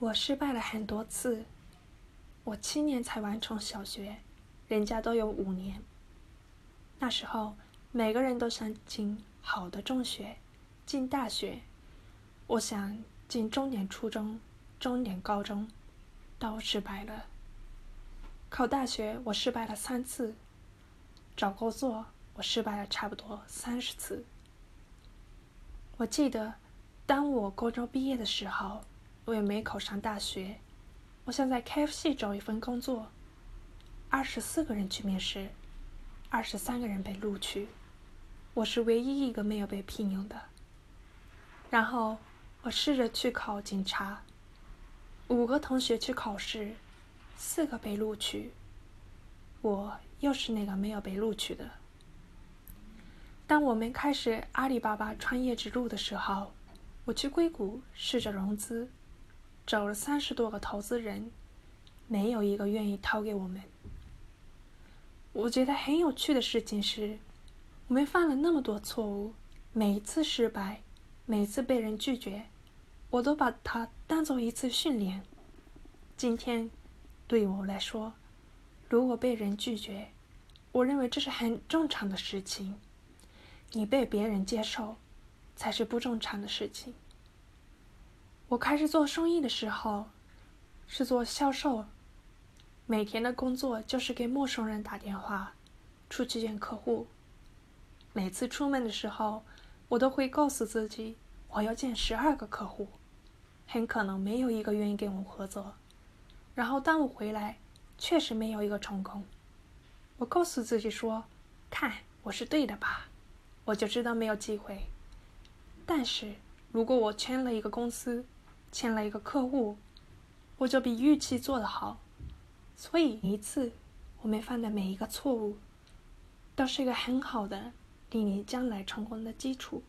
我失败了很多次。我七年才完成小学，人家都有五年。那时候，每个人都想进好的中学，进大学。我想进重点初中、重点高中，都失败了。考大学，我失败了三次；找工作，我失败了差不多三十次。我记得，当我高中毕业的时候。我也没考上大学，我想在 KFC 找一份工作。二十四个人去面试，二十三个人被录取，我是唯一一个没有被聘用的。然后我试着去考警察，五个同学去考试，四个被录取，我又是那个没有被录取的。当我们开始阿里巴巴创业之路的时候，我去硅谷试着融资。找了三十多个投资人，没有一个愿意投给我们。我觉得很有趣的事情是，我们犯了那么多错误，每一次失败，每次被人拒绝，我都把它当做一次训练。今天，对我来说，如果被人拒绝，我认为这是很正常的事情。你被别人接受，才是不正常的事情。我开始做生意的时候，是做销售。每天的工作就是给陌生人打电话，出去见客户。每次出门的时候，我都会告诉自己，我要见十二个客户，很可能没有一个愿意跟我合作。然后当我回来，确实没有一个成功。我告诉自己说：“看，我是对的吧？”我就知道没有机会。但是如果我签了一个公司，签了一个客户，我就比预期做的好，所以一次我们犯的每一个错误，都是一个很好的令你将来成功的基础。